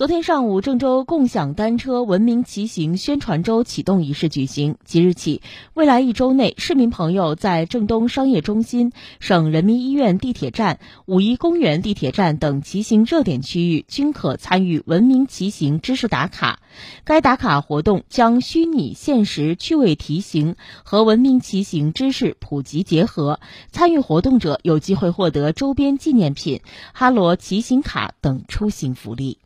昨天上午，郑州共享单车文明骑行宣传周启动仪式举行。即日起，未来一周内，市民朋友在郑东商业中心、省人民医院地铁站、五一公园地铁站等骑行热点区域均可参与文明骑行知识打卡。该打卡活动将虚拟现实趣味题型和文明骑行知识普及结合，参与活动者有机会获得周边纪念品、哈罗骑行卡等出行福利。